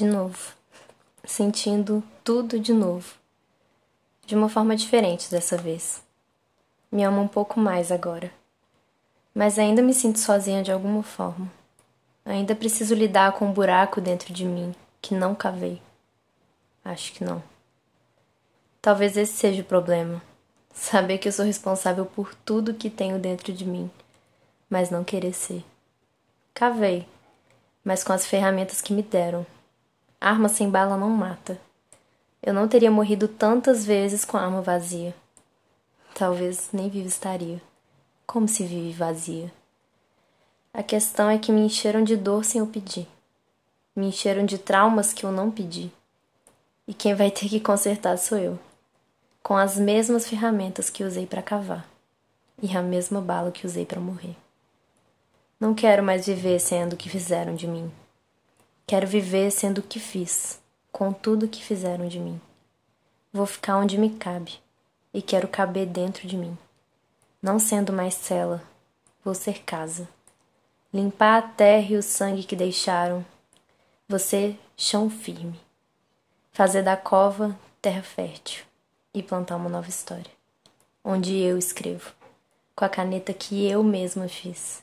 de novo, sentindo tudo de novo, de uma forma diferente dessa vez. Me amo um pouco mais agora, mas ainda me sinto sozinha de alguma forma. Ainda preciso lidar com um buraco dentro de mim que não cavei. Acho que não. Talvez esse seja o problema. Saber que eu sou responsável por tudo que tenho dentro de mim, mas não querer ser. Cavei, mas com as ferramentas que me deram. Arma sem bala não mata. Eu não teria morrido tantas vezes com a arma vazia. Talvez nem viva estaria. Como se vive vazia? A questão é que me encheram de dor sem eu pedir. Me encheram de traumas que eu não pedi. E quem vai ter que consertar sou eu com as mesmas ferramentas que usei para cavar e a mesma bala que usei para morrer. Não quero mais viver sendo o que fizeram de mim. Quero viver sendo o que fiz, com tudo que fizeram de mim. Vou ficar onde me cabe e quero caber dentro de mim. Não sendo mais cela, vou ser casa. Limpar a terra e o sangue que deixaram. Você, chão firme. Fazer da cova terra fértil e plantar uma nova história, onde eu escrevo, com a caneta que eu mesma fiz,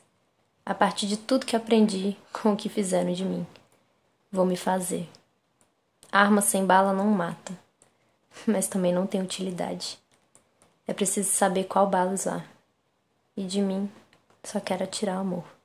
a partir de tudo que aprendi com o que fizeram de mim. Vou me fazer. Arma sem bala não mata, mas também não tem utilidade. É preciso saber qual bala usar. E de mim, só quero atirar amor.